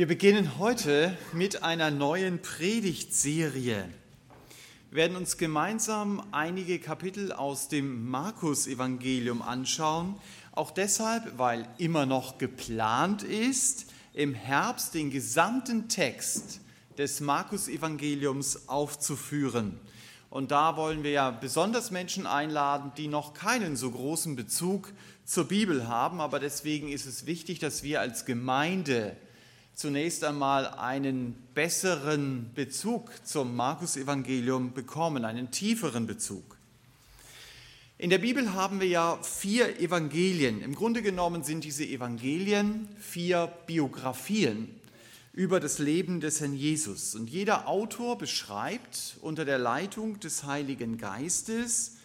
Wir beginnen heute mit einer neuen Predigtserie. Wir werden uns gemeinsam einige Kapitel aus dem Markus-Evangelium anschauen. Auch deshalb, weil immer noch geplant ist, im Herbst den gesamten Text des Markus-Evangeliums aufzuführen. Und da wollen wir ja besonders Menschen einladen, die noch keinen so großen Bezug zur Bibel haben. Aber deswegen ist es wichtig, dass wir als Gemeinde zunächst einmal einen besseren Bezug zum Markus-Evangelium bekommen, einen tieferen Bezug. In der Bibel haben wir ja vier Evangelien. Im Grunde genommen sind diese Evangelien vier Biografien über das Leben des Herrn Jesus. Und jeder Autor beschreibt unter der Leitung des Heiligen Geistes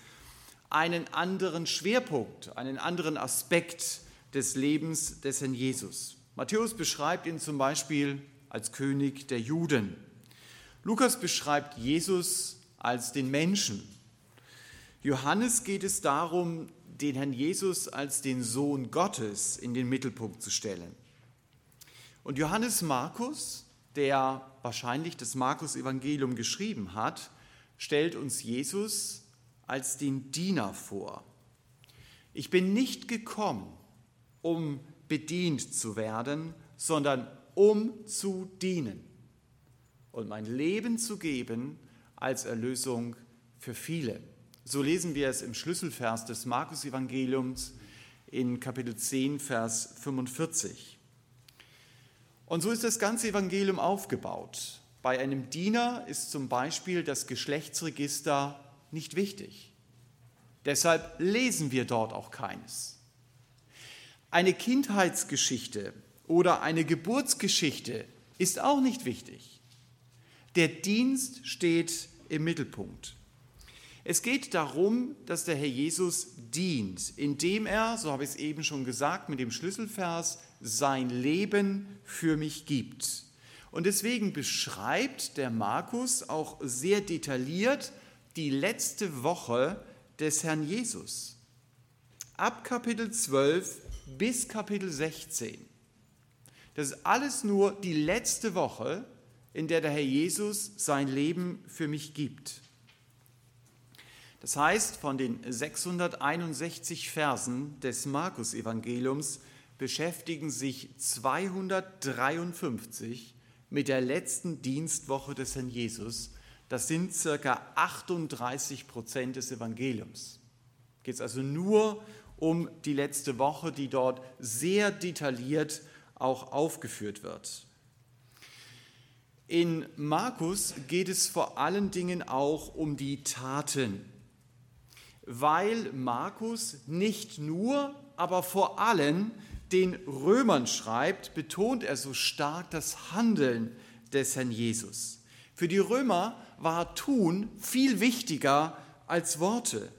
einen anderen Schwerpunkt, einen anderen Aspekt des Lebens des Herrn Jesus. Matthäus beschreibt ihn zum Beispiel als König der Juden. Lukas beschreibt Jesus als den Menschen. Johannes geht es darum, den Herrn Jesus als den Sohn Gottes in den Mittelpunkt zu stellen. Und Johannes Markus, der wahrscheinlich das Markus-Evangelium geschrieben hat, stellt uns Jesus als den Diener vor. Ich bin nicht gekommen, um bedient zu werden, sondern um zu dienen und mein Leben zu geben als Erlösung für viele. So lesen wir es im Schlüsselvers des Markus-Evangeliums in Kapitel 10, Vers 45. Und so ist das ganze Evangelium aufgebaut. Bei einem Diener ist zum Beispiel das Geschlechtsregister nicht wichtig. Deshalb lesen wir dort auch keines. Eine Kindheitsgeschichte oder eine Geburtsgeschichte ist auch nicht wichtig. Der Dienst steht im Mittelpunkt. Es geht darum, dass der Herr Jesus dient, indem er, so habe ich es eben schon gesagt mit dem Schlüsselvers, sein Leben für mich gibt. Und deswegen beschreibt der Markus auch sehr detailliert die letzte Woche des Herrn Jesus. Ab Kapitel 12 bis Kapitel 16. Das ist alles nur die letzte Woche, in der der Herr Jesus sein Leben für mich gibt. Das heißt, von den 661 Versen des Markus-Evangeliums beschäftigen sich 253 mit der letzten Dienstwoche des Herrn Jesus. Das sind circa 38 Prozent des Evangeliums. Geht es also nur um die letzte Woche, die dort sehr detailliert auch aufgeführt wird. In Markus geht es vor allen Dingen auch um die Taten, weil Markus nicht nur, aber vor allem den Römern schreibt, betont er so stark das Handeln des Herrn Jesus. Für die Römer war Tun viel wichtiger als Worte.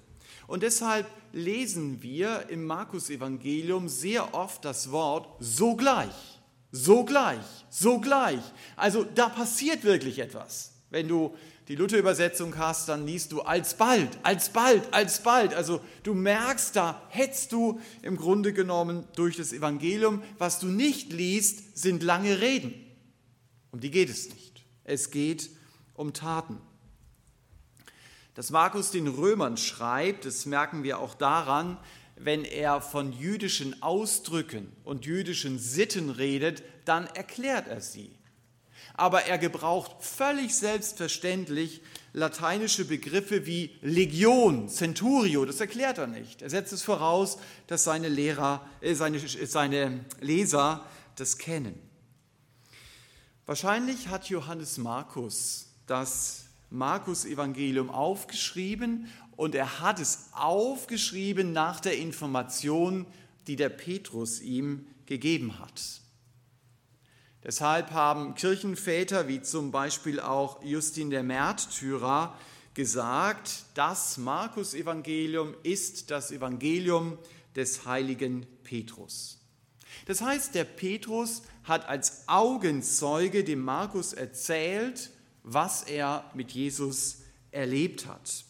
Und deshalb lesen wir im Markus-Evangelium sehr oft das Wort sogleich, sogleich, sogleich. Also da passiert wirklich etwas. Wenn du die Luther-Übersetzung hast, dann liest du alsbald, alsbald, alsbald. Also du merkst, da hetzt du im Grunde genommen durch das Evangelium. Was du nicht liest, sind lange Reden. Um die geht es nicht. Es geht um Taten. Dass Markus den Römern schreibt, das merken wir auch daran, wenn er von jüdischen Ausdrücken und jüdischen Sitten redet, dann erklärt er sie. Aber er gebraucht völlig selbstverständlich lateinische Begriffe wie Legion, Centurio, das erklärt er nicht. Er setzt es voraus, dass seine, Lehrer, äh, seine, seine Leser das kennen. Wahrscheinlich hat Johannes Markus das Markus-Evangelium aufgeschrieben und er hat es aufgeschrieben nach der Information, die der Petrus ihm gegeben hat. Deshalb haben Kirchenväter wie zum Beispiel auch Justin der Märtyrer gesagt, das Markus-Evangelium ist das Evangelium des heiligen Petrus. Das heißt, der Petrus hat als Augenzeuge dem Markus erzählt, was er mit Jesus erlebt hat.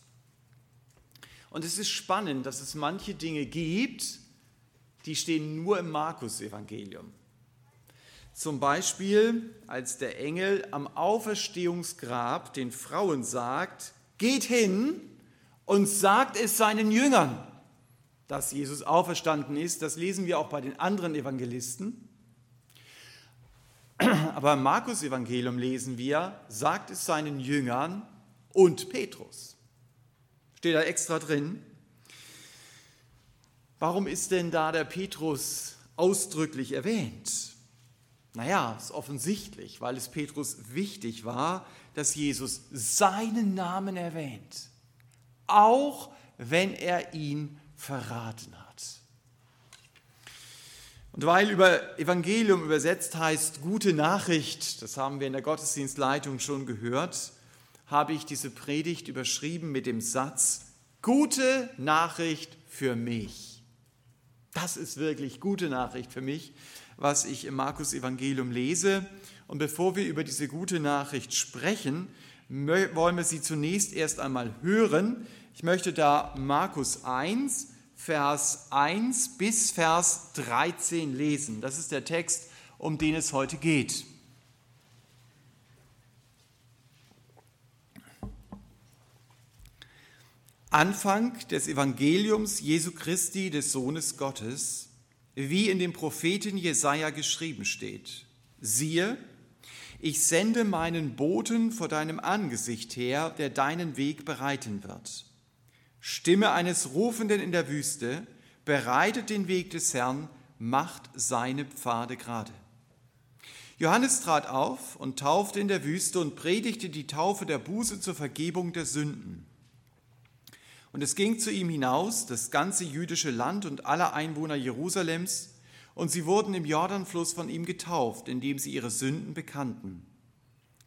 Und es ist spannend, dass es manche Dinge gibt, die stehen nur im Markus-Evangelium. Zum Beispiel, als der Engel am Auferstehungsgrab den Frauen sagt, geht hin und sagt es seinen Jüngern, dass Jesus auferstanden ist. Das lesen wir auch bei den anderen Evangelisten. Aber im Markus-Evangelium lesen wir, sagt es seinen Jüngern und Petrus. Steht da extra drin. Warum ist denn da der Petrus ausdrücklich erwähnt? Naja, ist offensichtlich, weil es Petrus wichtig war, dass Jesus seinen Namen erwähnt, auch wenn er ihn verraten hat. Und weil über Evangelium übersetzt heißt gute Nachricht, das haben wir in der Gottesdienstleitung schon gehört, habe ich diese Predigt überschrieben mit dem Satz, gute Nachricht für mich. Das ist wirklich gute Nachricht für mich, was ich im Markus Evangelium lese. Und bevor wir über diese gute Nachricht sprechen, wollen wir sie zunächst erst einmal hören. Ich möchte da Markus 1, Vers 1 bis Vers 13 lesen. Das ist der Text, um den es heute geht. Anfang des Evangeliums Jesu Christi, des Sohnes Gottes, wie in dem Propheten Jesaja geschrieben steht. Siehe, ich sende meinen Boten vor deinem Angesicht her, der deinen Weg bereiten wird. Stimme eines Rufenden in der Wüste, bereitet den Weg des Herrn, macht seine Pfade gerade. Johannes trat auf und taufte in der Wüste und predigte die Taufe der Buße zur Vergebung der Sünden. Und es ging zu ihm hinaus, das ganze jüdische Land und alle Einwohner Jerusalems, und sie wurden im Jordanfluss von ihm getauft, indem sie ihre Sünden bekannten.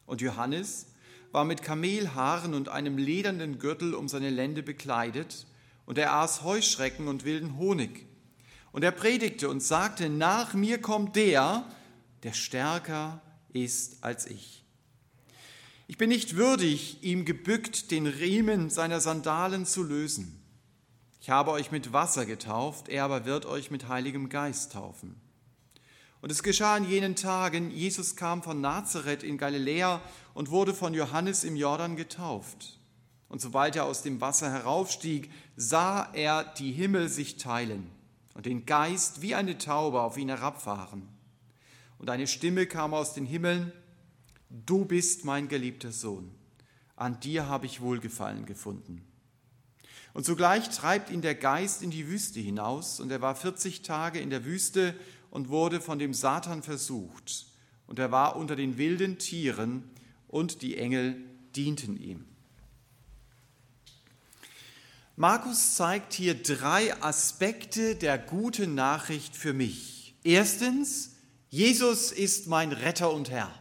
Und Johannes war mit Kamelhaaren und einem ledernen Gürtel um seine Lände bekleidet, und er aß Heuschrecken und wilden Honig. Und er predigte und sagte, nach mir kommt der, der stärker ist als ich. Ich bin nicht würdig, ihm gebückt den Riemen seiner Sandalen zu lösen. Ich habe euch mit Wasser getauft, er aber wird euch mit Heiligem Geist taufen. Und es geschah in jenen Tagen, Jesus kam von Nazareth in Galiläa und wurde von Johannes im Jordan getauft. Und sobald er aus dem Wasser heraufstieg, sah er die Himmel sich teilen und den Geist wie eine Taube auf ihn herabfahren. Und eine Stimme kam aus den Himmeln, Du bist mein geliebter Sohn, an dir habe ich Wohlgefallen gefunden. Und sogleich treibt ihn der Geist in die Wüste hinaus, und er war 40 Tage in der Wüste und wurde von dem Satan versucht. Und er war unter den wilden Tieren und die Engel dienten ihm. Markus zeigt hier drei Aspekte der guten Nachricht für mich. Erstens, Jesus ist mein Retter und Herr.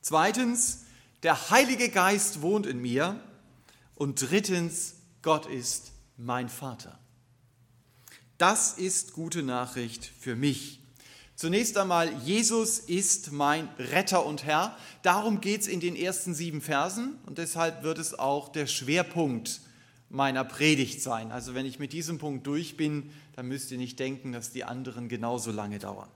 Zweitens, der Heilige Geist wohnt in mir. Und drittens, Gott ist mein Vater. Das ist gute Nachricht für mich. Zunächst einmal, Jesus ist mein Retter und Herr. Darum geht es in den ersten sieben Versen und deshalb wird es auch der Schwerpunkt meiner Predigt sein. Also wenn ich mit diesem Punkt durch bin, dann müsst ihr nicht denken, dass die anderen genauso lange dauern.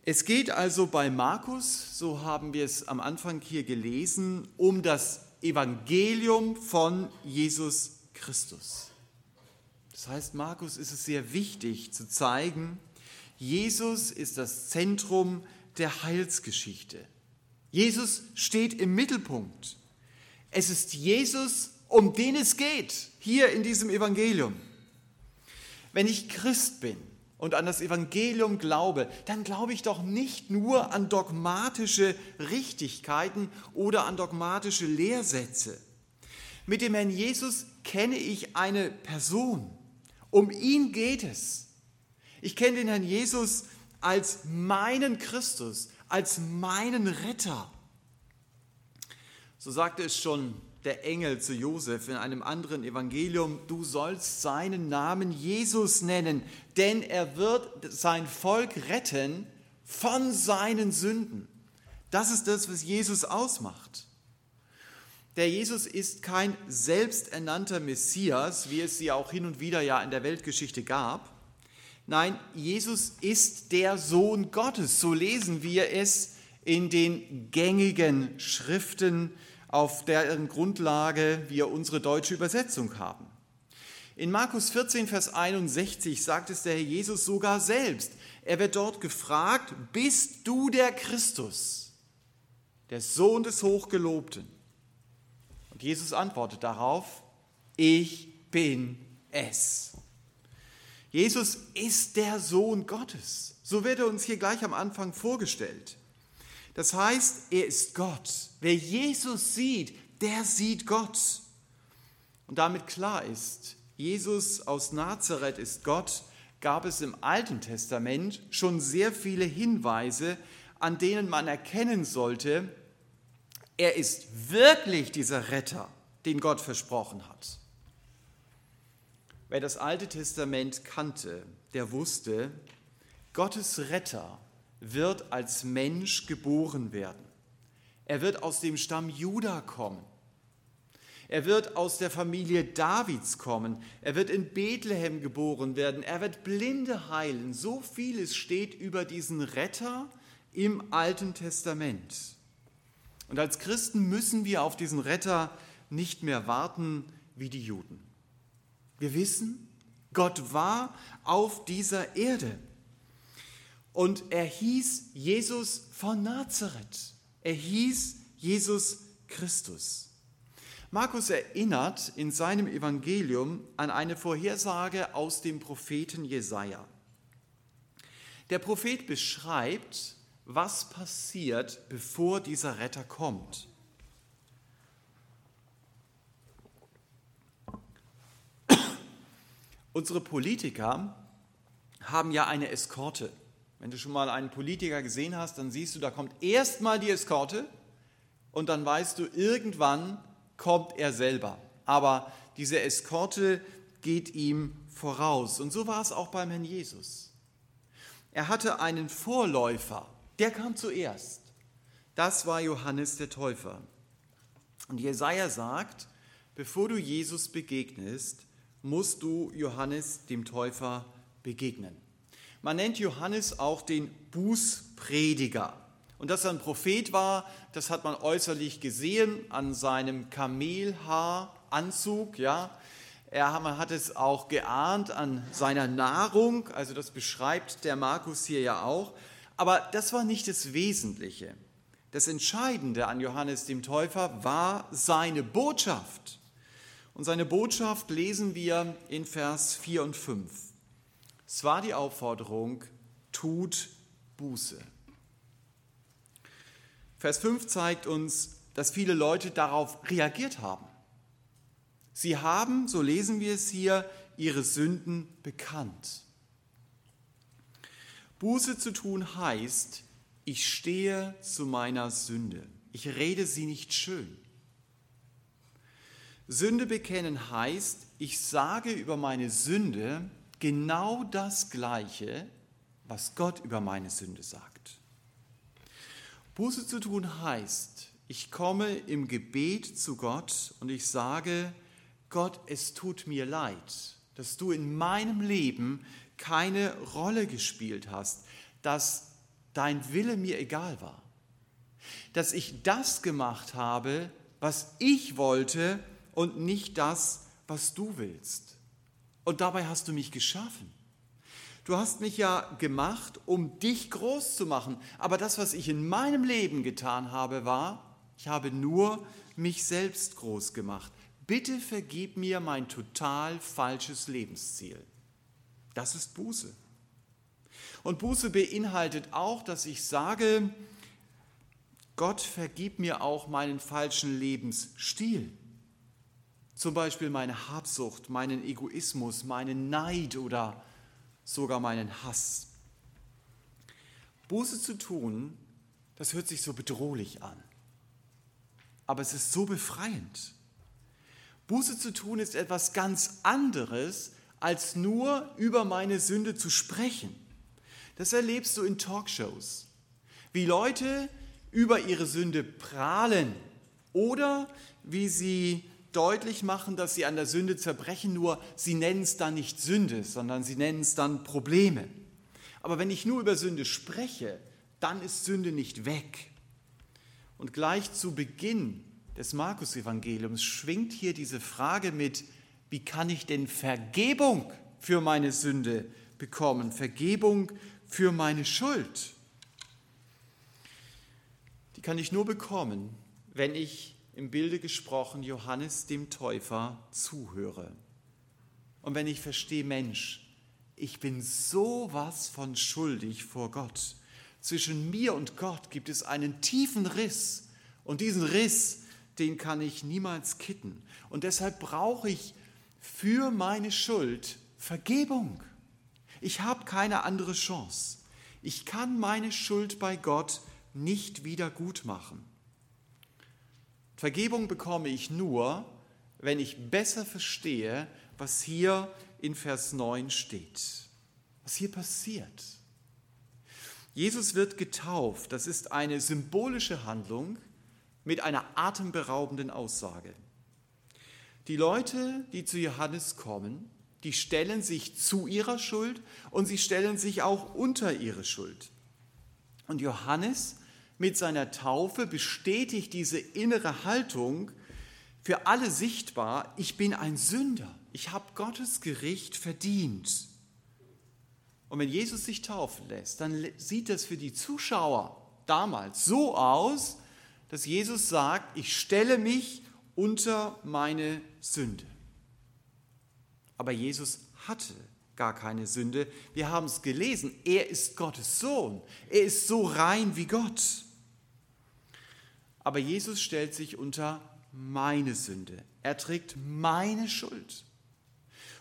Es geht also bei Markus, so haben wir es am Anfang hier gelesen, um das Evangelium von Jesus Christus. Das heißt, Markus ist es sehr wichtig zu zeigen, Jesus ist das Zentrum der Heilsgeschichte. Jesus steht im Mittelpunkt. Es ist Jesus, um den es geht, hier in diesem Evangelium. Wenn ich Christ bin und an das Evangelium glaube, dann glaube ich doch nicht nur an dogmatische Richtigkeiten oder an dogmatische Lehrsätze. Mit dem Herrn Jesus kenne ich eine Person. Um ihn geht es. Ich kenne den Herrn Jesus als meinen Christus, als meinen Retter. So sagte es schon der Engel zu Josef in einem anderen Evangelium, du sollst seinen Namen Jesus nennen, denn er wird sein Volk retten von seinen Sünden. Das ist das, was Jesus ausmacht. Der Jesus ist kein selbsternannter Messias, wie es sie auch hin und wieder ja in der Weltgeschichte gab. Nein, Jesus ist der Sohn Gottes. So lesen wir es in den gängigen Schriften, auf deren Grundlage wir unsere deutsche Übersetzung haben. In Markus 14, Vers 61 sagt es der Herr Jesus sogar selbst. Er wird dort gefragt, bist du der Christus, der Sohn des Hochgelobten? Und Jesus antwortet darauf, ich bin es. Jesus ist der Sohn Gottes. So wird er uns hier gleich am Anfang vorgestellt. Das heißt, er ist Gott. Wer Jesus sieht, der sieht Gott. Und damit klar ist, Jesus aus Nazareth ist Gott, gab es im Alten Testament schon sehr viele Hinweise, an denen man erkennen sollte, er ist wirklich dieser Retter, den Gott versprochen hat. Wer das Alte Testament kannte, der wusste, Gottes Retter wird als Mensch geboren werden. Er wird aus dem Stamm Juda kommen. Er wird aus der Familie Davids kommen. Er wird in Bethlehem geboren werden. Er wird Blinde heilen. So vieles steht über diesen Retter im Alten Testament. Und als Christen müssen wir auf diesen Retter nicht mehr warten wie die Juden. Wir wissen, Gott war auf dieser Erde. Und er hieß Jesus von Nazareth. Er hieß Jesus Christus. Markus erinnert in seinem Evangelium an eine Vorhersage aus dem Propheten Jesaja. Der Prophet beschreibt, was passiert, bevor dieser Retter kommt. Unsere Politiker haben ja eine Eskorte. Wenn du schon mal einen Politiker gesehen hast, dann siehst du, da kommt erstmal die Eskorte und dann weißt du, irgendwann kommt er selber. Aber diese Eskorte geht ihm voraus. Und so war es auch beim Herrn Jesus. Er hatte einen Vorläufer, der kam zuerst. Das war Johannes der Täufer. Und Jesaja sagt, bevor du Jesus begegnest, musst du Johannes dem Täufer begegnen. Man nennt Johannes auch den Bußprediger. Und dass er ein Prophet war, das hat man äußerlich gesehen an seinem Kamelhaaranzug. Ja. Er, man hat es auch geahnt an seiner Nahrung, also das beschreibt der Markus hier ja auch. Aber das war nicht das Wesentliche. Das Entscheidende an Johannes dem Täufer war seine Botschaft. Und seine Botschaft lesen wir in Vers 4 und 5. Es war die Aufforderung, tut Buße. Vers 5 zeigt uns, dass viele Leute darauf reagiert haben. Sie haben, so lesen wir es hier, ihre Sünden bekannt. Buße zu tun heißt, ich stehe zu meiner Sünde. Ich rede sie nicht schön. Sünde bekennen heißt, ich sage über meine Sünde genau das Gleiche, was Gott über meine Sünde sagt. Buße zu tun heißt, ich komme im Gebet zu Gott und ich sage, Gott, es tut mir leid, dass du in meinem Leben keine Rolle gespielt hast, dass dein Wille mir egal war, dass ich das gemacht habe, was ich wollte und nicht das, was du willst. Und dabei hast du mich geschaffen. Du hast mich ja gemacht, um dich groß zu machen. Aber das, was ich in meinem Leben getan habe, war, ich habe nur mich selbst groß gemacht. Bitte vergib mir mein total falsches Lebensziel. Das ist Buße. Und Buße beinhaltet auch, dass ich sage, Gott vergib mir auch meinen falschen Lebensstil. Zum Beispiel meine Habsucht, meinen Egoismus, meinen Neid oder sogar meinen Hass. Buße zu tun, das hört sich so bedrohlich an. Aber es ist so befreiend. Buße zu tun ist etwas ganz anderes, als nur über meine Sünde zu sprechen. Das erlebst du in Talkshows, wie Leute über ihre Sünde prahlen oder wie sie deutlich machen, dass sie an der Sünde zerbrechen, nur sie nennen es dann nicht Sünde, sondern sie nennen es dann Probleme. Aber wenn ich nur über Sünde spreche, dann ist Sünde nicht weg. Und gleich zu Beginn des Markus-Evangeliums schwingt hier diese Frage mit, wie kann ich denn Vergebung für meine Sünde bekommen, Vergebung für meine Schuld? Die kann ich nur bekommen, wenn ich im Bilde gesprochen Johannes dem Täufer zuhöre. Und wenn ich verstehe, Mensch, ich bin sowas von schuldig vor Gott. Zwischen mir und Gott gibt es einen tiefen Riss. Und diesen Riss, den kann ich niemals kitten. Und deshalb brauche ich für meine Schuld Vergebung. Ich habe keine andere Chance. Ich kann meine Schuld bei Gott nicht wieder gut machen. Vergebung bekomme ich nur, wenn ich besser verstehe, was hier in Vers 9 steht, was hier passiert. Jesus wird getauft, das ist eine symbolische Handlung mit einer atemberaubenden Aussage. Die Leute, die zu Johannes kommen, die stellen sich zu ihrer Schuld und sie stellen sich auch unter ihre Schuld. Und Johannes mit seiner Taufe bestätigt diese innere Haltung für alle sichtbar, ich bin ein Sünder, ich habe Gottes Gericht verdient. Und wenn Jesus sich taufen lässt, dann sieht das für die Zuschauer damals so aus, dass Jesus sagt, ich stelle mich unter meine Sünde. Aber Jesus hatte gar keine Sünde. Wir haben es gelesen. Er ist Gottes Sohn. Er ist so rein wie Gott. Aber Jesus stellt sich unter meine Sünde. Er trägt meine Schuld.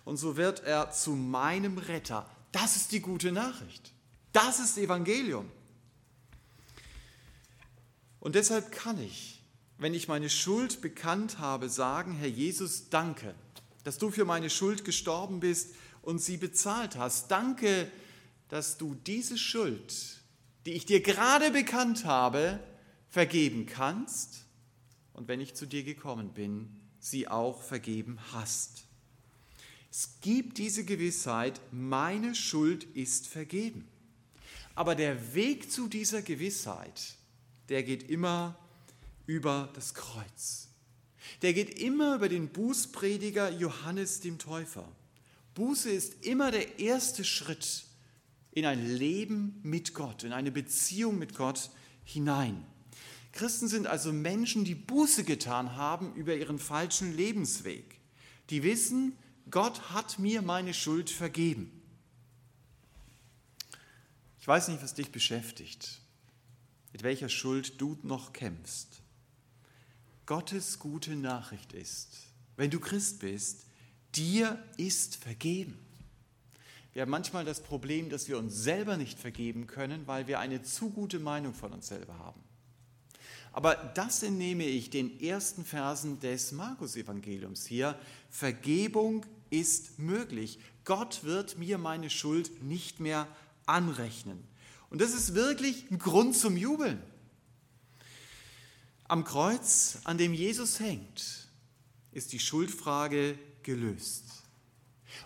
Und so wird er zu meinem Retter. Das ist die gute Nachricht. Das ist Evangelium. Und deshalb kann ich, wenn ich meine Schuld bekannt habe, sagen, Herr Jesus, danke, dass du für meine Schuld gestorben bist und sie bezahlt hast. Danke, dass du diese Schuld, die ich dir gerade bekannt habe, vergeben kannst und wenn ich zu dir gekommen bin, sie auch vergeben hast. Es gibt diese Gewissheit, meine Schuld ist vergeben. Aber der Weg zu dieser Gewissheit, der geht immer über das Kreuz. Der geht immer über den Bußprediger Johannes dem Täufer. Buße ist immer der erste Schritt in ein Leben mit Gott, in eine Beziehung mit Gott hinein. Christen sind also Menschen, die Buße getan haben über ihren falschen Lebensweg. Die wissen, Gott hat mir meine Schuld vergeben. Ich weiß nicht, was dich beschäftigt, mit welcher Schuld du noch kämpfst. Gottes gute Nachricht ist, wenn du Christ bist, dir ist vergeben. Wir haben manchmal das Problem, dass wir uns selber nicht vergeben können, weil wir eine zu gute Meinung von uns selber haben. Aber das entnehme ich den ersten Versen des Markus-Evangeliums hier. Vergebung ist möglich. Gott wird mir meine Schuld nicht mehr anrechnen. Und das ist wirklich ein Grund zum Jubeln. Am Kreuz, an dem Jesus hängt, ist die Schuldfrage gelöst.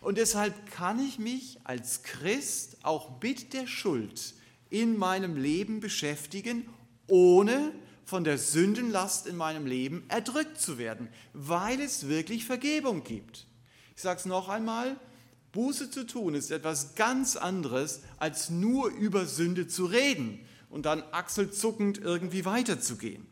Und deshalb kann ich mich als Christ auch mit der Schuld in meinem Leben beschäftigen, ohne von der Sündenlast in meinem Leben erdrückt zu werden, weil es wirklich Vergebung gibt. Ich sage es noch einmal, Buße zu tun ist etwas ganz anderes, als nur über Sünde zu reden und dann achselzuckend irgendwie weiterzugehen.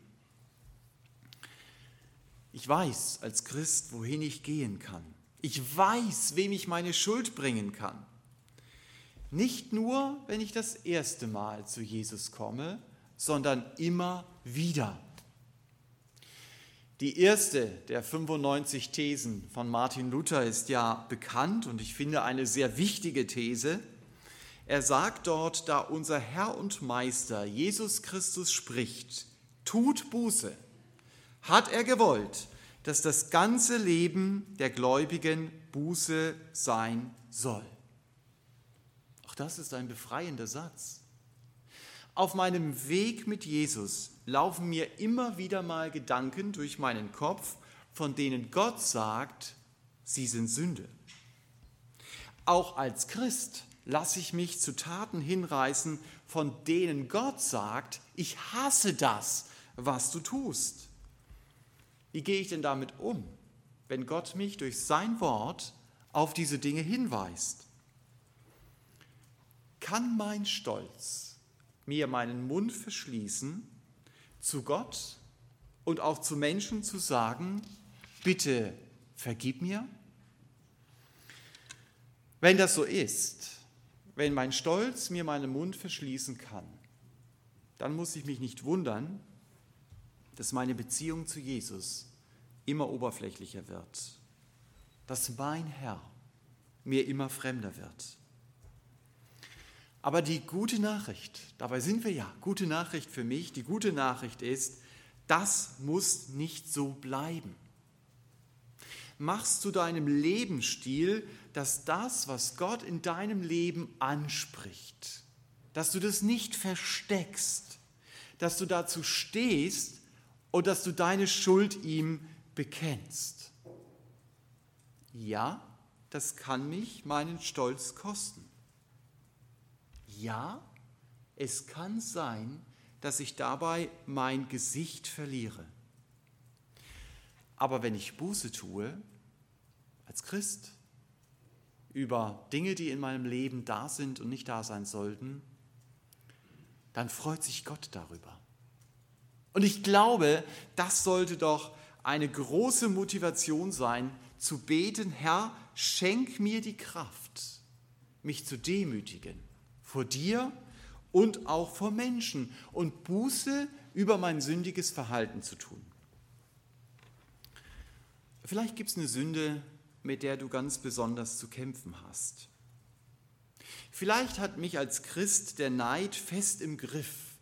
Ich weiß als Christ, wohin ich gehen kann. Ich weiß, wem ich meine Schuld bringen kann. Nicht nur, wenn ich das erste Mal zu Jesus komme, sondern immer wieder. Die erste der 95 Thesen von Martin Luther ist ja bekannt und ich finde eine sehr wichtige These. Er sagt dort, da unser Herr und Meister Jesus Christus spricht, tut Buße, hat er gewollt, dass das ganze Leben der Gläubigen Buße sein soll. Auch das ist ein befreiender Satz. Auf meinem Weg mit Jesus laufen mir immer wieder mal Gedanken durch meinen Kopf, von denen Gott sagt, sie sind Sünde. Auch als Christ lasse ich mich zu Taten hinreißen, von denen Gott sagt, ich hasse das, was du tust. Wie gehe ich denn damit um, wenn Gott mich durch sein Wort auf diese Dinge hinweist? Kann mein Stolz mir meinen Mund verschließen, zu Gott und auch zu Menschen zu sagen, bitte vergib mir? Wenn das so ist, wenn mein Stolz mir meinen Mund verschließen kann, dann muss ich mich nicht wundern, dass meine Beziehung zu Jesus immer oberflächlicher wird, dass mein Herr mir immer fremder wird. Aber die gute Nachricht, dabei sind wir ja, gute Nachricht für mich, die gute Nachricht ist, das muss nicht so bleiben. Machst du deinem Lebensstil, dass das, was Gott in deinem Leben anspricht, dass du das nicht versteckst, dass du dazu stehst und dass du deine Schuld ihm bekennst. Ja, das kann mich meinen Stolz kosten. Ja, es kann sein, dass ich dabei mein Gesicht verliere. Aber wenn ich Buße tue, als Christ, über Dinge, die in meinem Leben da sind und nicht da sein sollten, dann freut sich Gott darüber. Und ich glaube, das sollte doch eine große Motivation sein, zu beten, Herr, schenk mir die Kraft, mich zu demütigen vor dir und auch vor Menschen und Buße über mein sündiges Verhalten zu tun. Vielleicht gibt es eine Sünde, mit der du ganz besonders zu kämpfen hast. Vielleicht hat mich als Christ der Neid fest im Griff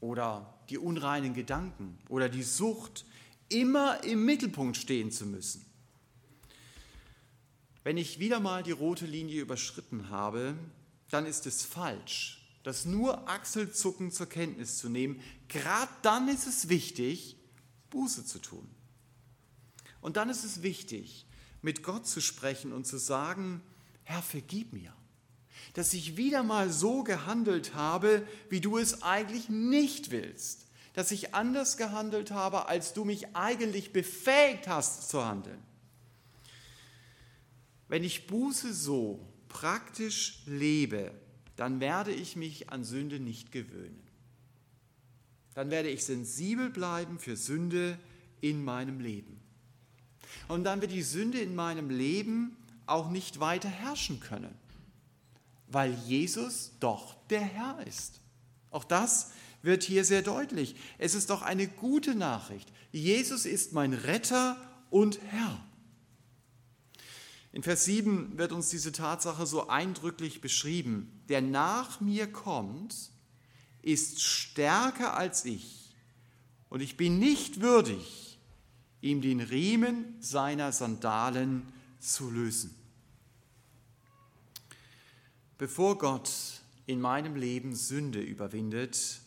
oder die unreinen Gedanken oder die Sucht, immer im Mittelpunkt stehen zu müssen. Wenn ich wieder mal die rote Linie überschritten habe, dann ist es falsch, das nur Achselzucken zur Kenntnis zu nehmen. Gerade dann ist es wichtig, Buße zu tun. Und dann ist es wichtig, mit Gott zu sprechen und zu sagen, Herr, vergib mir, dass ich wieder mal so gehandelt habe, wie du es eigentlich nicht willst, dass ich anders gehandelt habe, als du mich eigentlich befähigt hast zu handeln. Wenn ich Buße so praktisch lebe, dann werde ich mich an Sünde nicht gewöhnen. Dann werde ich sensibel bleiben für Sünde in meinem Leben. Und dann wird die Sünde in meinem Leben auch nicht weiter herrschen können, weil Jesus doch der Herr ist. Auch das wird hier sehr deutlich. Es ist doch eine gute Nachricht. Jesus ist mein Retter und Herr. In Vers 7 wird uns diese Tatsache so eindrücklich beschrieben. Der nach mir kommt, ist stärker als ich und ich bin nicht würdig, ihm den Riemen seiner Sandalen zu lösen. Bevor Gott in meinem Leben Sünde überwindet,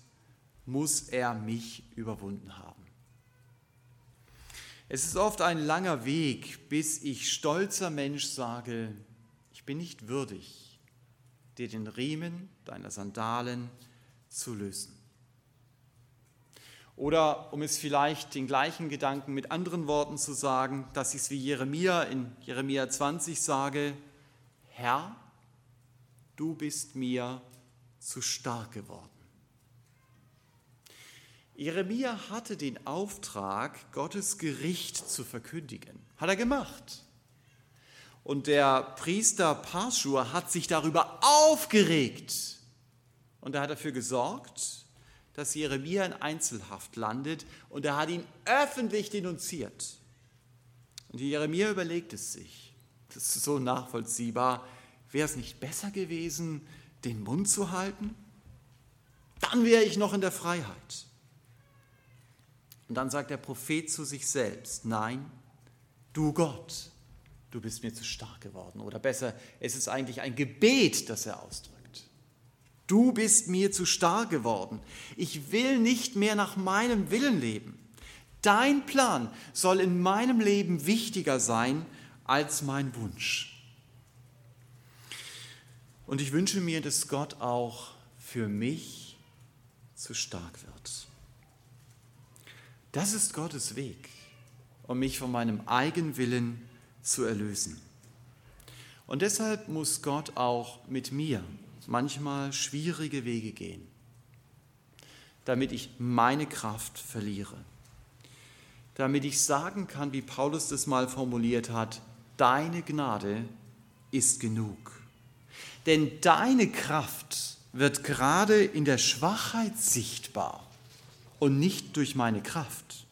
muss er mich überwunden haben. Es ist oft ein langer Weg, bis ich stolzer Mensch sage, ich bin nicht würdig, dir den Riemen deiner Sandalen zu lösen. Oder um es vielleicht den gleichen Gedanken mit anderen Worten zu sagen, dass ich es wie Jeremia in Jeremia 20 sage, Herr, du bist mir zu stark geworden. Jeremia hatte den Auftrag, Gottes Gericht zu verkündigen. Hat er gemacht. Und der Priester Paschur hat sich darüber aufgeregt. Und er hat dafür gesorgt, dass Jeremia in Einzelhaft landet. Und er hat ihn öffentlich denunziert. Und Jeremia überlegt es sich. Das ist so nachvollziehbar. Wäre es nicht besser gewesen, den Mund zu halten? Dann wäre ich noch in der Freiheit. Und dann sagt der Prophet zu sich selbst, nein, du Gott, du bist mir zu stark geworden. Oder besser, es ist eigentlich ein Gebet, das er ausdrückt. Du bist mir zu stark geworden. Ich will nicht mehr nach meinem Willen leben. Dein Plan soll in meinem Leben wichtiger sein als mein Wunsch. Und ich wünsche mir, dass Gott auch für mich zu stark wird. Das ist Gottes Weg, um mich von meinem Eigenwillen zu erlösen. Und deshalb muss Gott auch mit mir manchmal schwierige Wege gehen, damit ich meine Kraft verliere, damit ich sagen kann, wie Paulus das mal formuliert hat, deine Gnade ist genug. Denn deine Kraft wird gerade in der Schwachheit sichtbar und nicht durch meine Kraft.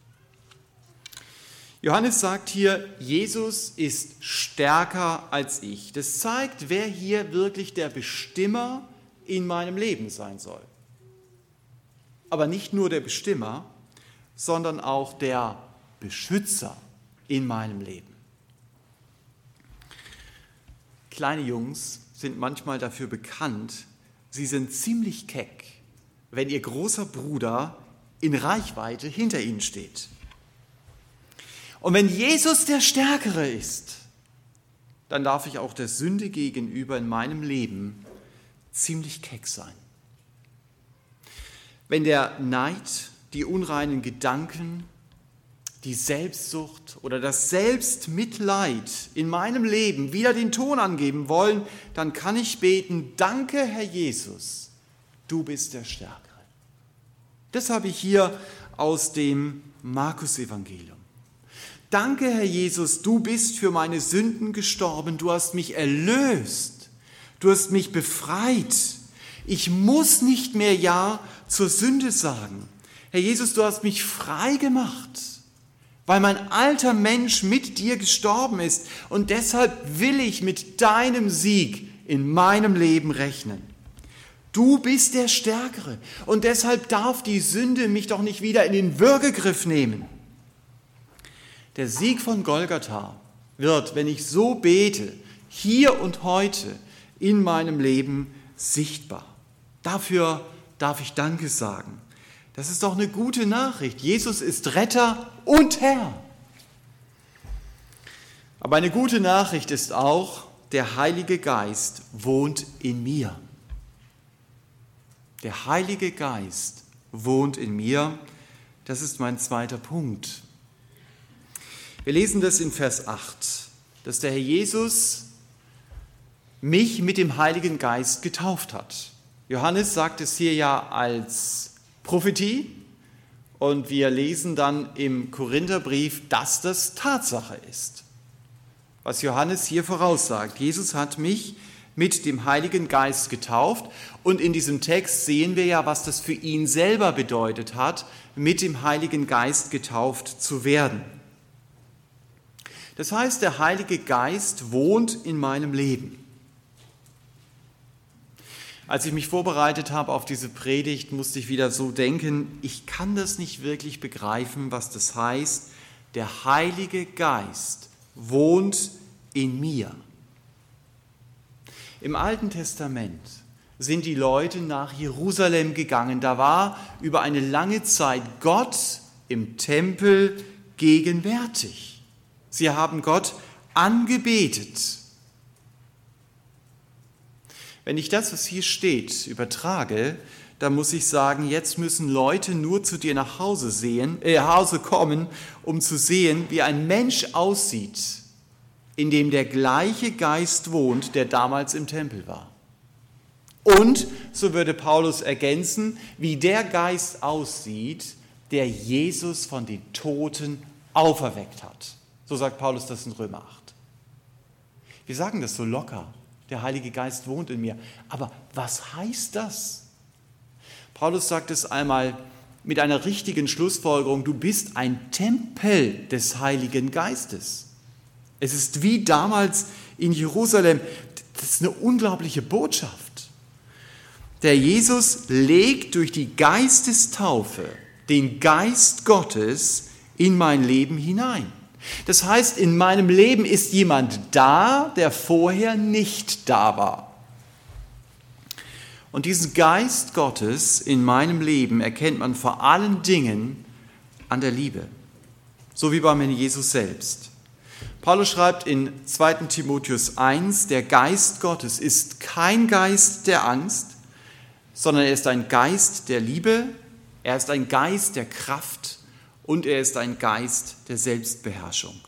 Johannes sagt hier, Jesus ist stärker als ich. Das zeigt, wer hier wirklich der Bestimmer in meinem Leben sein soll. Aber nicht nur der Bestimmer, sondern auch der Beschützer in meinem Leben. Kleine Jungs sind manchmal dafür bekannt, sie sind ziemlich keck, wenn ihr großer Bruder in Reichweite hinter ihnen steht. Und wenn Jesus der Stärkere ist, dann darf ich auch der Sünde gegenüber in meinem Leben ziemlich keck sein. Wenn der Neid, die unreinen Gedanken, die Selbstsucht oder das Selbstmitleid in meinem Leben wieder den Ton angeben wollen, dann kann ich beten, danke Herr Jesus, du bist der Stärkere. Das habe ich hier aus dem Markus-Evangelium. Danke, Herr Jesus, du bist für meine Sünden gestorben, du hast mich erlöst, du hast mich befreit. Ich muss nicht mehr Ja zur Sünde sagen. Herr Jesus, du hast mich frei gemacht, weil mein alter Mensch mit dir gestorben ist und deshalb will ich mit deinem Sieg in meinem Leben rechnen. Du bist der Stärkere und deshalb darf die Sünde mich doch nicht wieder in den Würgegriff nehmen. Der Sieg von Golgatha wird, wenn ich so bete, hier und heute in meinem Leben sichtbar. Dafür darf ich Danke sagen. Das ist doch eine gute Nachricht. Jesus ist Retter und Herr. Aber eine gute Nachricht ist auch, der Heilige Geist wohnt in mir. Der Heilige Geist wohnt in mir. Das ist mein zweiter Punkt. Wir lesen das in Vers 8, dass der Herr Jesus mich mit dem Heiligen Geist getauft hat. Johannes sagt es hier ja als Prophetie und wir lesen dann im Korintherbrief, dass das Tatsache ist. Was Johannes hier voraussagt. Jesus hat mich mit dem Heiligen Geist getauft und in diesem Text sehen wir ja, was das für ihn selber bedeutet hat, mit dem Heiligen Geist getauft zu werden. Das heißt, der Heilige Geist wohnt in meinem Leben. Als ich mich vorbereitet habe auf diese Predigt, musste ich wieder so denken, ich kann das nicht wirklich begreifen, was das heißt. Der Heilige Geist wohnt in mir. Im Alten Testament sind die Leute nach Jerusalem gegangen. Da war über eine lange Zeit Gott im Tempel gegenwärtig. Sie haben Gott angebetet. Wenn ich das, was hier steht, übertrage, dann muss ich sagen, jetzt müssen Leute nur zu dir nach Hause sehen, äh, Hause kommen, um zu sehen, wie ein Mensch aussieht, in dem der gleiche Geist wohnt, der damals im Tempel war. Und, so würde Paulus ergänzen, wie der Geist aussieht, der Jesus von den Toten auferweckt hat. So sagt Paulus das in Römer 8. Wir sagen das so locker. Der Heilige Geist wohnt in mir. Aber was heißt das? Paulus sagt es einmal mit einer richtigen Schlussfolgerung. Du bist ein Tempel des Heiligen Geistes. Es ist wie damals in Jerusalem. Das ist eine unglaubliche Botschaft. Der Jesus legt durch die Geistestaufe den Geist Gottes in mein Leben hinein. Das heißt, in meinem Leben ist jemand da, der vorher nicht da war. Und diesen Geist Gottes in meinem Leben erkennt man vor allen Dingen an der Liebe. so wie beim Herrn Jesus selbst. Paulus schreibt in 2 Timotheus 1, der Geist Gottes ist kein Geist der Angst, sondern er ist ein Geist der Liebe, er ist ein Geist der Kraft und er ist ein Geist der Selbstbeherrschung.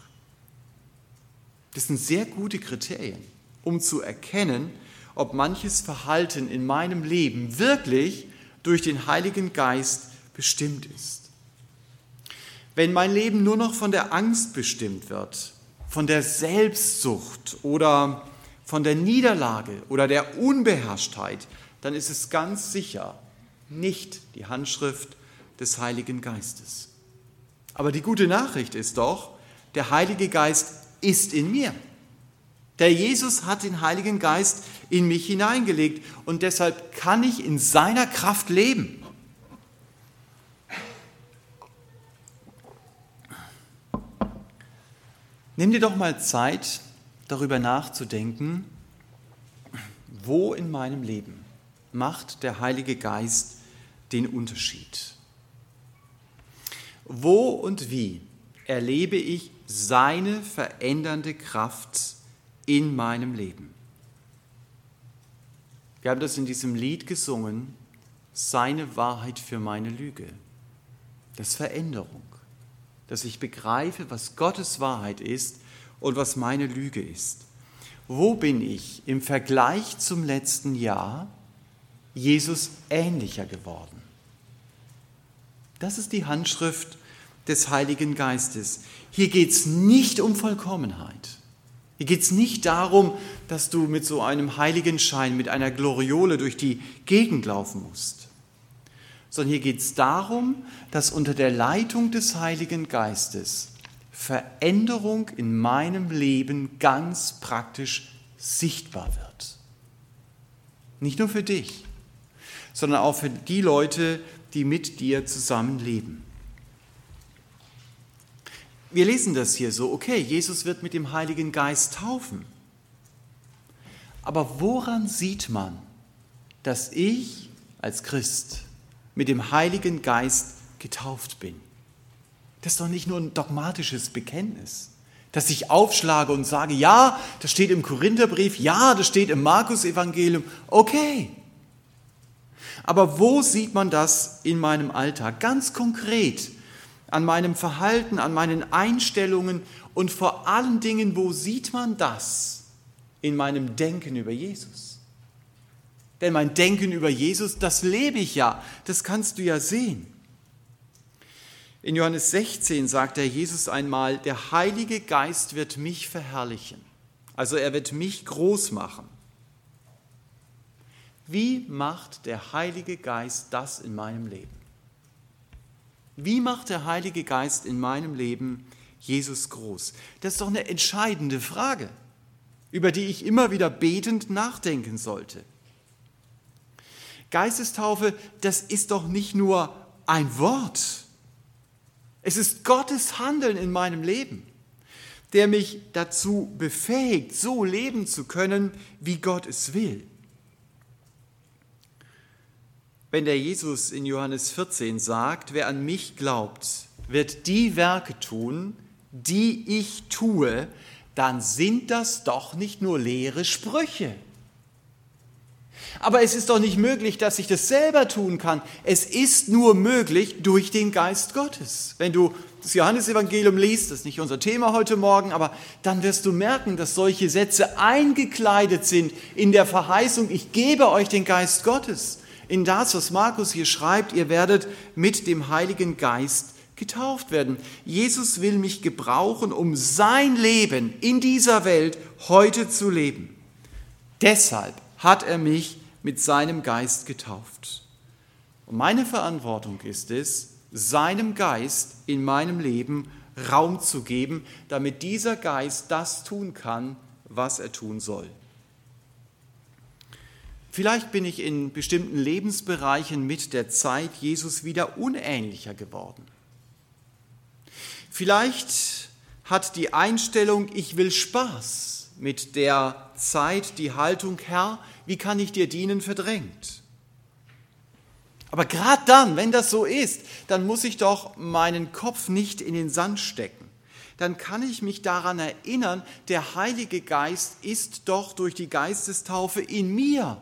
Das sind sehr gute Kriterien, um zu erkennen, ob manches Verhalten in meinem Leben wirklich durch den Heiligen Geist bestimmt ist. Wenn mein Leben nur noch von der Angst bestimmt wird, von der Selbstsucht oder von der Niederlage oder der Unbeherrschtheit, dann ist es ganz sicher nicht die Handschrift des Heiligen Geistes. Aber die gute Nachricht ist doch, der Heilige Geist ist in mir. Der Jesus hat den Heiligen Geist in mich hineingelegt und deshalb kann ich in seiner Kraft leben. Nimm dir doch mal Zeit, darüber nachzudenken, wo in meinem Leben macht der Heilige Geist den Unterschied? Wo und wie erlebe ich seine verändernde Kraft in meinem Leben? Wir haben das in diesem Lied gesungen, seine Wahrheit für meine Lüge. Das ist Veränderung dass ich begreife, was Gottes Wahrheit ist und was meine Lüge ist. Wo bin ich im Vergleich zum letzten Jahr Jesus ähnlicher geworden? Das ist die Handschrift des Heiligen Geistes. Hier geht es nicht um Vollkommenheit. Hier geht es nicht darum, dass du mit so einem Heiligenschein, mit einer Gloriole durch die Gegend laufen musst sondern hier geht es darum, dass unter der Leitung des Heiligen Geistes Veränderung in meinem Leben ganz praktisch sichtbar wird. Nicht nur für dich, sondern auch für die Leute, die mit dir zusammenleben. Wir lesen das hier so, okay, Jesus wird mit dem Heiligen Geist taufen. Aber woran sieht man, dass ich als Christ mit dem Heiligen Geist getauft bin. Das ist doch nicht nur ein dogmatisches Bekenntnis, dass ich aufschlage und sage, ja, das steht im Korintherbrief, ja, das steht im Markus-Evangelium, okay. Aber wo sieht man das in meinem Alltag? Ganz konkret, an meinem Verhalten, an meinen Einstellungen und vor allen Dingen, wo sieht man das in meinem Denken über Jesus? Denn mein Denken über Jesus, das lebe ich ja. Das kannst du ja sehen. In Johannes 16 sagt der Jesus einmal, der Heilige Geist wird mich verherrlichen. Also er wird mich groß machen. Wie macht der Heilige Geist das in meinem Leben? Wie macht der Heilige Geist in meinem Leben Jesus groß? Das ist doch eine entscheidende Frage, über die ich immer wieder betend nachdenken sollte. Geistestaufe, das ist doch nicht nur ein Wort. Es ist Gottes Handeln in meinem Leben, der mich dazu befähigt, so leben zu können, wie Gott es will. Wenn der Jesus in Johannes 14 sagt, wer an mich glaubt, wird die Werke tun, die ich tue, dann sind das doch nicht nur leere Sprüche. Aber es ist doch nicht möglich, dass ich das selber tun kann. Es ist nur möglich durch den Geist Gottes. Wenn du das Johannesevangelium liest, das ist nicht unser Thema heute Morgen, aber dann wirst du merken, dass solche Sätze eingekleidet sind in der Verheißung, ich gebe euch den Geist Gottes. In das, was Markus hier schreibt, ihr werdet mit dem Heiligen Geist getauft werden. Jesus will mich gebrauchen, um sein Leben in dieser Welt heute zu leben. Deshalb hat er mich mit seinem Geist getauft. Und meine Verantwortung ist es, seinem Geist in meinem Leben Raum zu geben, damit dieser Geist das tun kann, was er tun soll. Vielleicht bin ich in bestimmten Lebensbereichen mit der Zeit Jesus wieder unähnlicher geworden. Vielleicht hat die Einstellung, ich will Spaß, mit der Zeit die Haltung, Herr, wie kann ich dir dienen, verdrängt. Aber gerade dann, wenn das so ist, dann muss ich doch meinen Kopf nicht in den Sand stecken. Dann kann ich mich daran erinnern, der Heilige Geist ist doch durch die Geistestaufe in mir.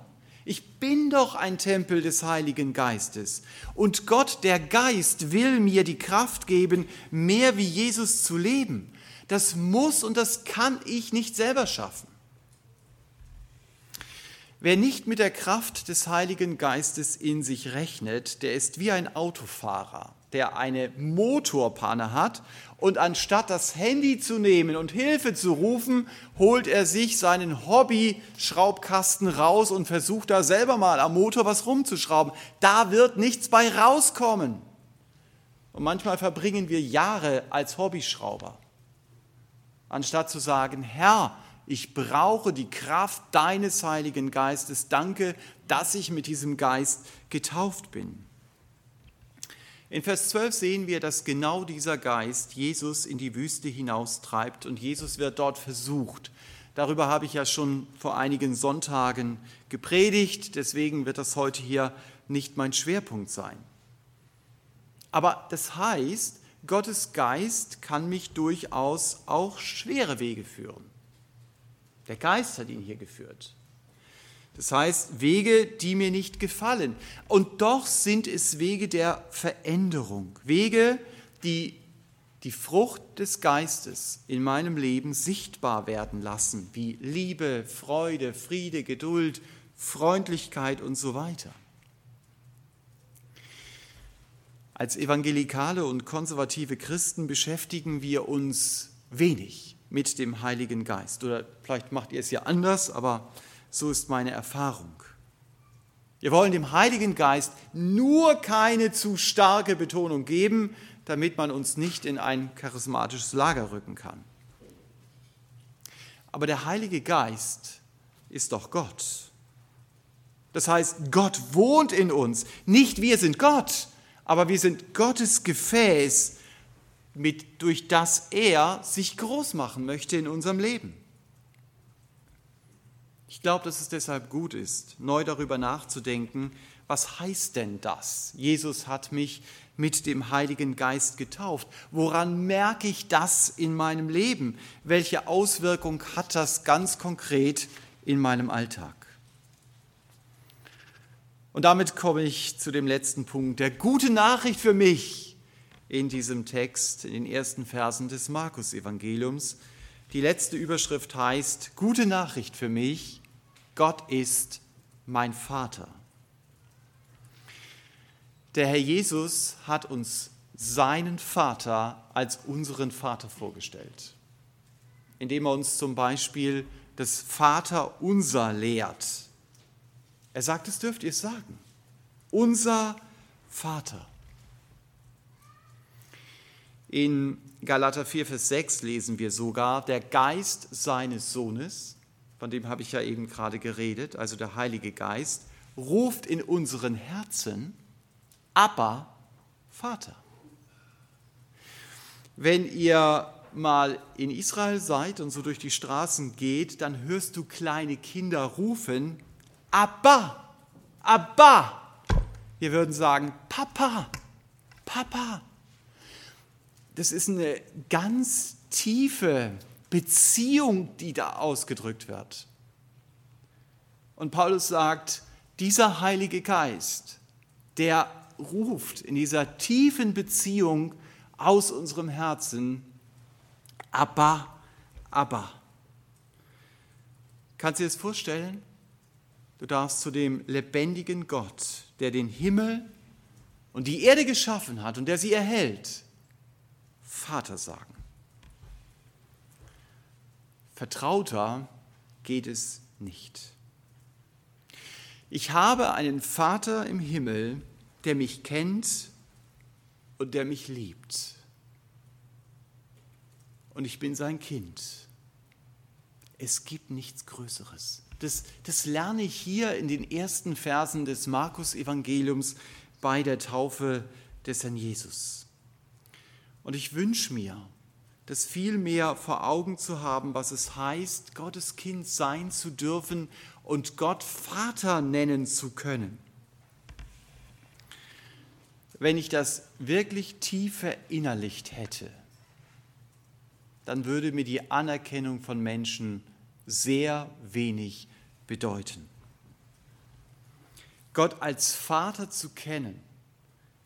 Ich bin doch ein Tempel des Heiligen Geistes. Und Gott, der Geist, will mir die Kraft geben, mehr wie Jesus zu leben. Das muss und das kann ich nicht selber schaffen. Wer nicht mit der Kraft des Heiligen Geistes in sich rechnet, der ist wie ein Autofahrer, der eine Motorpanne hat und anstatt das Handy zu nehmen und Hilfe zu rufen, holt er sich seinen Hobby-Schraubkasten raus und versucht da selber mal am Motor was rumzuschrauben. Da wird nichts bei rauskommen. Und manchmal verbringen wir Jahre als Hobbyschrauber, anstatt zu sagen, Herr, ich brauche die Kraft deines Heiligen Geistes. Danke, dass ich mit diesem Geist getauft bin. In Vers 12 sehen wir, dass genau dieser Geist Jesus in die Wüste hinaustreibt und Jesus wird dort versucht. Darüber habe ich ja schon vor einigen Sonntagen gepredigt, deswegen wird das heute hier nicht mein Schwerpunkt sein. Aber das heißt, Gottes Geist kann mich durchaus auch schwere Wege führen. Der Geist hat ihn hier geführt. Das heißt, Wege, die mir nicht gefallen. Und doch sind es Wege der Veränderung. Wege, die die Frucht des Geistes in meinem Leben sichtbar werden lassen, wie Liebe, Freude, Friede, Geduld, Freundlichkeit und so weiter. Als evangelikale und konservative Christen beschäftigen wir uns wenig mit dem Heiligen Geist. Oder vielleicht macht ihr es ja anders, aber so ist meine Erfahrung. Wir wollen dem Heiligen Geist nur keine zu starke Betonung geben, damit man uns nicht in ein charismatisches Lager rücken kann. Aber der Heilige Geist ist doch Gott. Das heißt, Gott wohnt in uns. Nicht wir sind Gott, aber wir sind Gottes Gefäß, mit, durch das er sich groß machen möchte in unserem Leben. Ich glaube, dass es deshalb gut ist, neu darüber nachzudenken, was heißt denn das? Jesus hat mich mit dem Heiligen Geist getauft. Woran merke ich das in meinem Leben? Welche Auswirkung hat das ganz konkret in meinem Alltag? Und damit komme ich zu dem letzten Punkt. Der gute Nachricht für mich in diesem Text, in den ersten Versen des Markus-Evangeliums. Die letzte Überschrift heißt, gute Nachricht für mich, Gott ist mein Vater. Der Herr Jesus hat uns seinen Vater als unseren Vater vorgestellt, indem er uns zum Beispiel das Vater unser lehrt. Er sagt, es dürft ihr sagen. Unser Vater. In Galater 4, Vers 6 lesen wir sogar, der Geist seines Sohnes, von dem habe ich ja eben gerade geredet, also der Heilige Geist, ruft in unseren Herzen, aber Vater. Wenn ihr mal in Israel seid und so durch die Straßen geht, dann hörst du kleine Kinder rufen, Abba, Abba. Wir würden sagen, Papa, Papa das ist eine ganz tiefe Beziehung, die da ausgedrückt wird. Und Paulus sagt, dieser Heilige Geist, der ruft in dieser tiefen Beziehung aus unserem Herzen, Abba, Abba. Kannst du dir das vorstellen? Du darfst zu dem lebendigen Gott, der den Himmel und die Erde geschaffen hat und der sie erhält, Vater sagen. Vertrauter geht es nicht. Ich habe einen Vater im Himmel, der mich kennt und der mich liebt. Und ich bin sein Kind. Es gibt nichts Größeres. Das, das lerne ich hier in den ersten Versen des Markus-Evangeliums bei der Taufe des Herrn Jesus. Und ich wünsche mir, das viel mehr vor Augen zu haben, was es heißt, Gottes Kind sein zu dürfen und Gott Vater nennen zu können. wenn ich das wirklich tief verinnerlicht hätte, dann würde mir die Anerkennung von Menschen sehr wenig bedeuten. Gott als Vater zu kennen,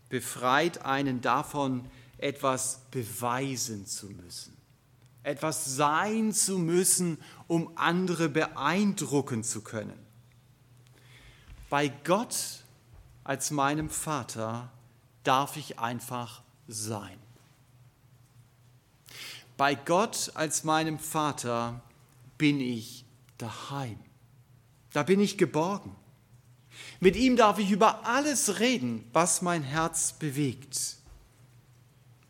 befreit einen davon, etwas beweisen zu müssen, etwas sein zu müssen, um andere beeindrucken zu können. Bei Gott als meinem Vater darf ich einfach sein. Bei Gott als meinem Vater bin ich daheim. Da bin ich geborgen. Mit ihm darf ich über alles reden, was mein Herz bewegt.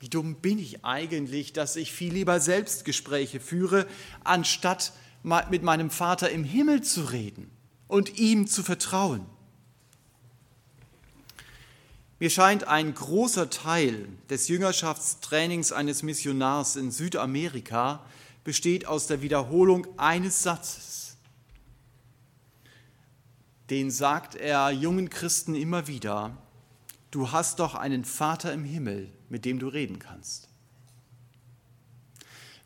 Wie dumm bin ich eigentlich, dass ich viel lieber Selbstgespräche führe, anstatt mit meinem Vater im Himmel zu reden und ihm zu vertrauen. Mir scheint ein großer Teil des Jüngerschaftstrainings eines Missionars in Südamerika besteht aus der Wiederholung eines Satzes den sagt er jungen Christen immer wieder, du hast doch einen Vater im Himmel, mit dem du reden kannst.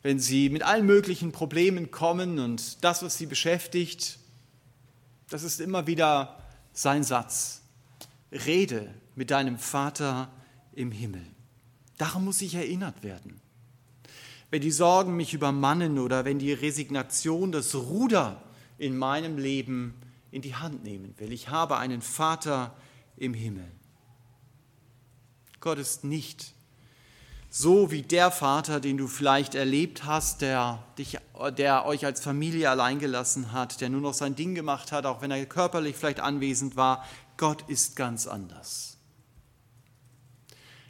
Wenn sie mit allen möglichen Problemen kommen und das, was sie beschäftigt, das ist immer wieder sein Satz. Rede mit deinem Vater im Himmel. Daran muss ich erinnert werden. Wenn die Sorgen mich übermannen oder wenn die Resignation das Ruder in meinem Leben in die Hand nehmen will. Ich habe einen Vater im Himmel. Gott ist nicht so wie der Vater, den du vielleicht erlebt hast, der, dich, der euch als Familie allein gelassen hat, der nur noch sein Ding gemacht hat, auch wenn er körperlich vielleicht anwesend war. Gott ist ganz anders.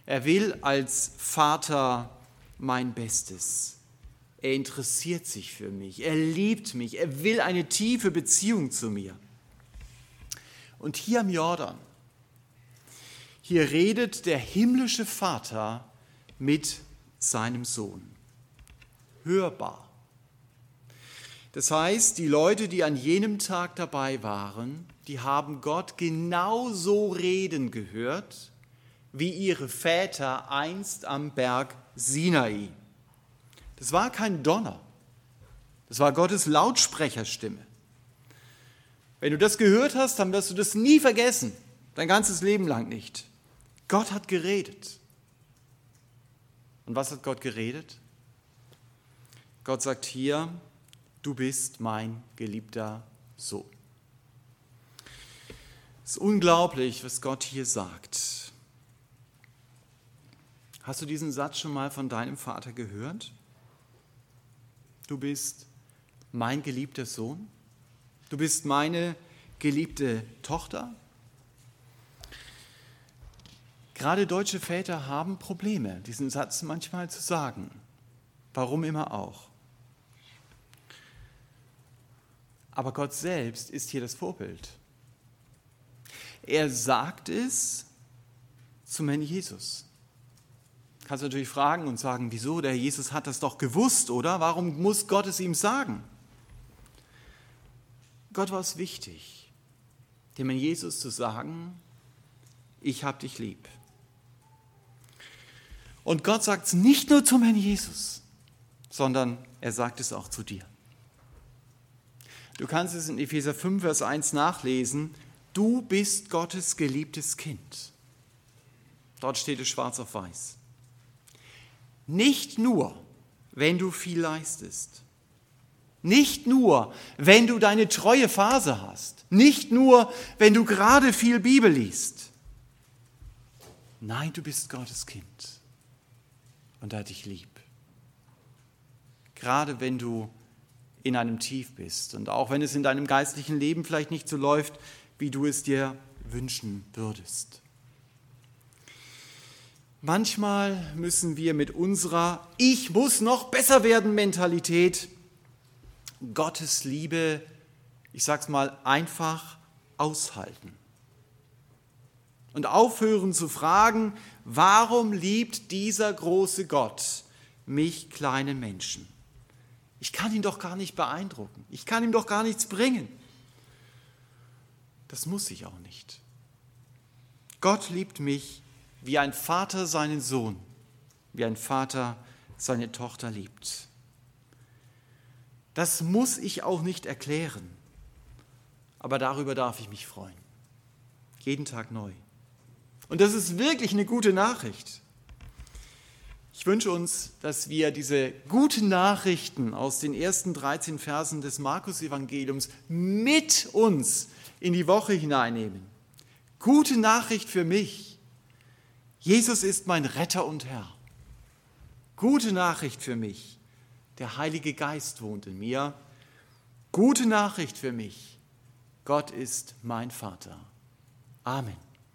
Er will als Vater mein Bestes. Er interessiert sich für mich. Er liebt mich. Er will eine tiefe Beziehung zu mir. Und hier am Jordan, hier redet der himmlische Vater mit seinem Sohn. Hörbar. Das heißt, die Leute, die an jenem Tag dabei waren, die haben Gott genauso reden gehört, wie ihre Väter einst am Berg Sinai. Das war kein Donner, das war Gottes Lautsprecherstimme. Wenn du das gehört hast, dann wirst du das nie vergessen, dein ganzes Leben lang nicht. Gott hat geredet. Und was hat Gott geredet? Gott sagt hier, du bist mein geliebter Sohn. Es ist unglaublich, was Gott hier sagt. Hast du diesen Satz schon mal von deinem Vater gehört? Du bist mein geliebter Sohn. Du bist meine geliebte Tochter. Gerade deutsche Väter haben Probleme, diesen Satz manchmal zu sagen. Warum immer auch. Aber Gott selbst ist hier das Vorbild. Er sagt es zum Herrn Jesus. Kannst du natürlich fragen und sagen, wieso? Der Jesus hat das doch gewusst, oder? Warum muss Gott es ihm sagen? Gott war es wichtig, dem an Jesus zu sagen, ich habe dich lieb. Und Gott sagt es nicht nur zum Herrn Jesus, sondern er sagt es auch zu dir. Du kannst es in Epheser 5, Vers 1 nachlesen. Du bist Gottes geliebtes Kind. Dort steht es schwarz auf weiß. Nicht nur, wenn du viel leistest, nicht nur, wenn du deine treue Phase hast. Nicht nur, wenn du gerade viel Bibel liest. Nein, du bist Gottes Kind. Und er hat dich lieb. Gerade wenn du in einem Tief bist und auch wenn es in deinem geistlichen Leben vielleicht nicht so läuft, wie du es dir wünschen würdest. Manchmal müssen wir mit unserer Ich muss noch besser werden Mentalität Gottes Liebe, ich sag's mal, einfach aushalten. Und aufhören zu fragen, warum liebt dieser große Gott mich kleinen Menschen? Ich kann ihn doch gar nicht beeindrucken. Ich kann ihm doch gar nichts bringen. Das muss ich auch nicht. Gott liebt mich, wie ein Vater seinen Sohn, wie ein Vater seine Tochter liebt. Das muss ich auch nicht erklären, aber darüber darf ich mich freuen. Jeden Tag neu. Und das ist wirklich eine gute Nachricht. Ich wünsche uns, dass wir diese guten Nachrichten aus den ersten 13 Versen des Markus-Evangeliums mit uns in die Woche hineinnehmen. Gute Nachricht für mich. Jesus ist mein Retter und Herr. Gute Nachricht für mich. Der Heilige Geist wohnt in mir. Gute Nachricht für mich. Gott ist mein Vater. Amen.